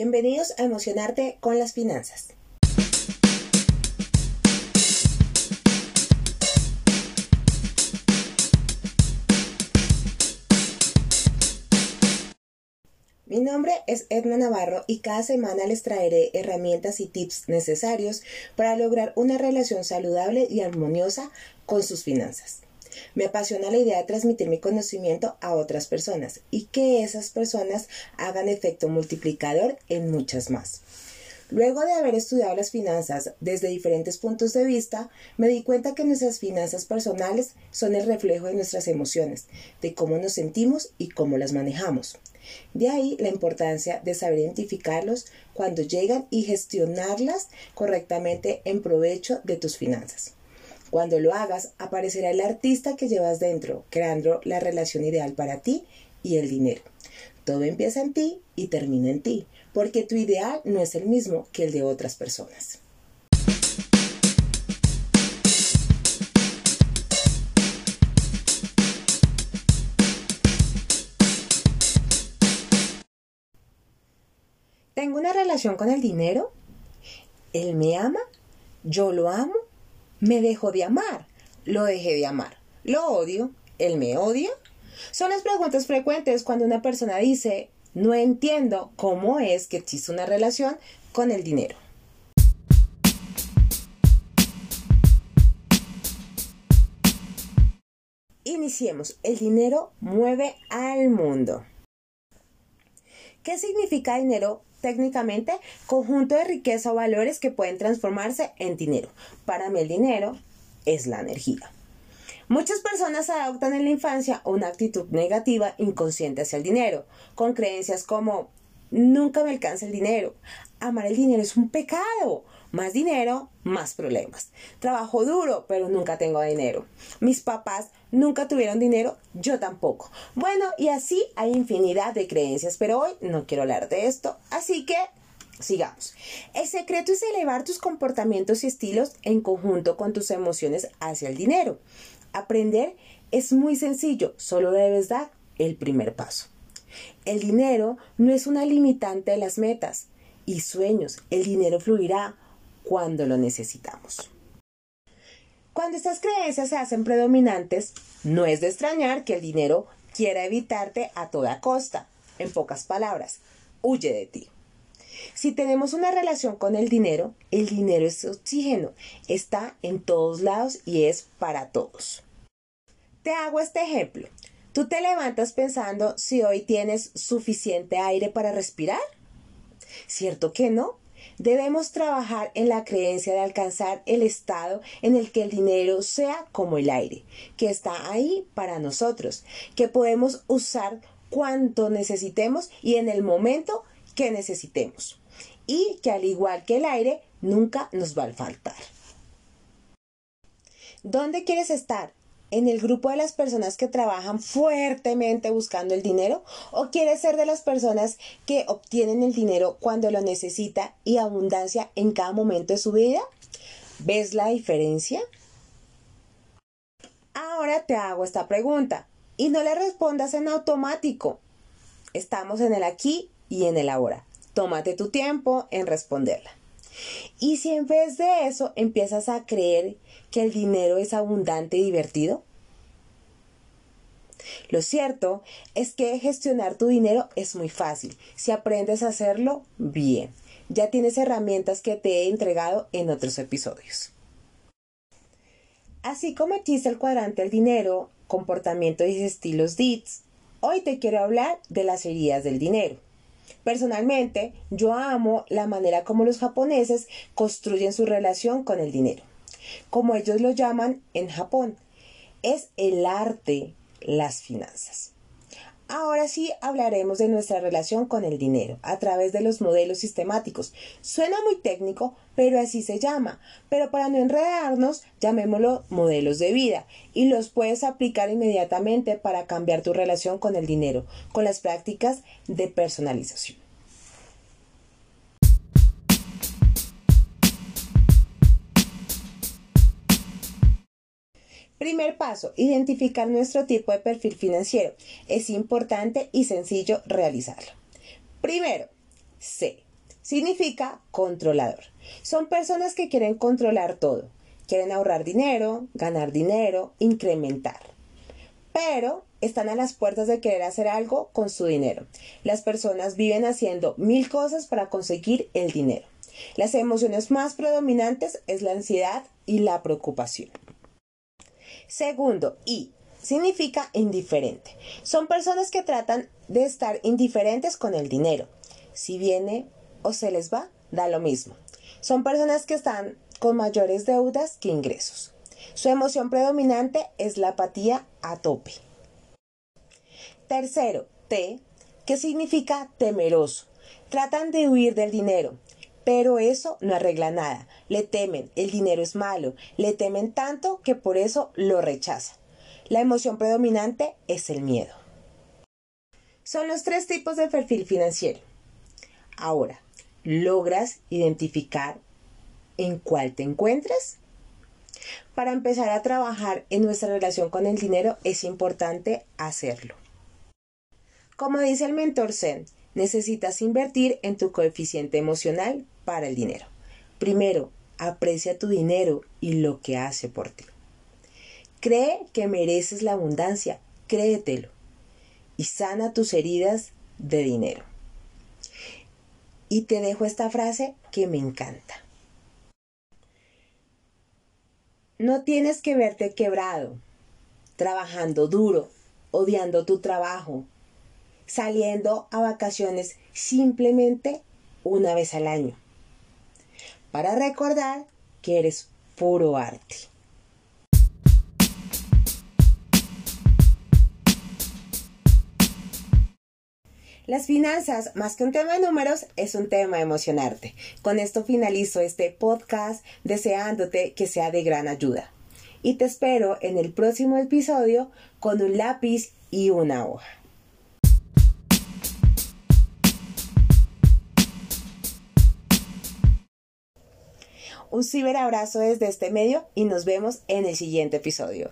Bienvenidos a Emocionarte con las Finanzas. Mi nombre es Edna Navarro y cada semana les traeré herramientas y tips necesarios para lograr una relación saludable y armoniosa con sus finanzas. Me apasiona la idea de transmitir mi conocimiento a otras personas y que esas personas hagan efecto multiplicador en muchas más. Luego de haber estudiado las finanzas desde diferentes puntos de vista, me di cuenta que nuestras finanzas personales son el reflejo de nuestras emociones, de cómo nos sentimos y cómo las manejamos. De ahí la importancia de saber identificarlos cuando llegan y gestionarlas correctamente en provecho de tus finanzas. Cuando lo hagas, aparecerá el artista que llevas dentro, creando la relación ideal para ti y el dinero. Todo empieza en ti y termina en ti, porque tu ideal no es el mismo que el de otras personas. ¿Tengo una relación con el dinero? ¿Él me ama? ¿Yo lo amo? Me dejó de amar. Lo dejé de amar. Lo odio. Él me odia. Son las preguntas frecuentes cuando una persona dice, no entiendo cómo es que existe una relación con el dinero. Iniciemos. El dinero mueve al mundo. ¿Qué significa dinero técnicamente conjunto de riqueza o valores que pueden transformarse en dinero. Para mí el dinero es la energía. Muchas personas adoptan en la infancia una actitud negativa inconsciente hacia el dinero, con creencias como nunca me alcanza el dinero, amar el dinero es un pecado, más dinero, más problemas. Trabajo duro, pero nunca tengo dinero. Mis papás nunca tuvieron dinero, yo tampoco. Bueno, y así hay infinidad de creencias, pero hoy no quiero hablar de esto, así que sigamos. El secreto es elevar tus comportamientos y estilos en conjunto con tus emociones hacia el dinero. Aprender es muy sencillo, solo debes dar el primer paso. El dinero no es una limitante de las metas y sueños. El dinero fluirá cuando lo necesitamos. Cuando estas creencias se hacen predominantes, no es de extrañar que el dinero quiera evitarte a toda costa. En pocas palabras, huye de ti. Si tenemos una relación con el dinero, el dinero es oxígeno, está en todos lados y es para todos. Te hago este ejemplo. ¿Tú te levantas pensando si hoy tienes suficiente aire para respirar? ¿Cierto que no? Debemos trabajar en la creencia de alcanzar el estado en el que el dinero sea como el aire, que está ahí para nosotros, que podemos usar cuanto necesitemos y en el momento que necesitemos. Y que al igual que el aire, nunca nos va a faltar. ¿Dónde quieres estar? En el grupo de las personas que trabajan fuertemente buscando el dinero o quieres ser de las personas que obtienen el dinero cuando lo necesita y abundancia en cada momento de su vida? ¿Ves la diferencia? Ahora te hago esta pregunta y no le respondas en automático. Estamos en el aquí y en el ahora. Tómate tu tiempo en responderla. Y si en vez de eso empiezas a creer que el dinero es abundante y divertido, lo cierto es que gestionar tu dinero es muy fácil si aprendes a hacerlo bien. Ya tienes herramientas que te he entregado en otros episodios. Así como existe el cuadrante del dinero, comportamiento y estilos DITS, hoy te quiero hablar de las heridas del dinero. Personalmente, yo amo la manera como los japoneses construyen su relación con el dinero. Como ellos lo llaman en Japón, es el arte, las finanzas. Ahora sí hablaremos de nuestra relación con el dinero a través de los modelos sistemáticos. Suena muy técnico, pero así se llama. Pero para no enredarnos, llamémoslo modelos de vida y los puedes aplicar inmediatamente para cambiar tu relación con el dinero, con las prácticas de personalización. Primer paso, identificar nuestro tipo de perfil financiero. Es importante y sencillo realizarlo. Primero, C. significa controlador. Son personas que quieren controlar todo. Quieren ahorrar dinero, ganar dinero, incrementar. Pero están a las puertas de querer hacer algo con su dinero. Las personas viven haciendo mil cosas para conseguir el dinero. Las emociones más predominantes es la ansiedad y la preocupación. Segundo, y significa indiferente. Son personas que tratan de estar indiferentes con el dinero. Si viene o se les va, da lo mismo. Son personas que están con mayores deudas que ingresos. Su emoción predominante es la apatía a tope. Tercero, T, que significa temeroso. Tratan de huir del dinero, pero eso no arregla nada. Le temen, el dinero es malo, le temen tanto que por eso lo rechazan. La emoción predominante es el miedo. Son los tres tipos de perfil financiero. Ahora, ¿logras identificar en cuál te encuentras? Para empezar a trabajar en nuestra relación con el dinero es importante hacerlo. Como dice el mentor Zen, necesitas invertir en tu coeficiente emocional para el dinero. Primero, aprecia tu dinero y lo que hace por ti. Cree que mereces la abundancia, créetelo. Y sana tus heridas de dinero. Y te dejo esta frase que me encanta. No tienes que verte quebrado, trabajando duro, odiando tu trabajo, saliendo a vacaciones simplemente una vez al año, para recordar que eres puro arte. Las finanzas, más que un tema de números, es un tema de emocionarte. Con esto finalizo este podcast deseándote que sea de gran ayuda. Y te espero en el próximo episodio con un lápiz y una hoja. Un ciberabrazo desde este medio y nos vemos en el siguiente episodio.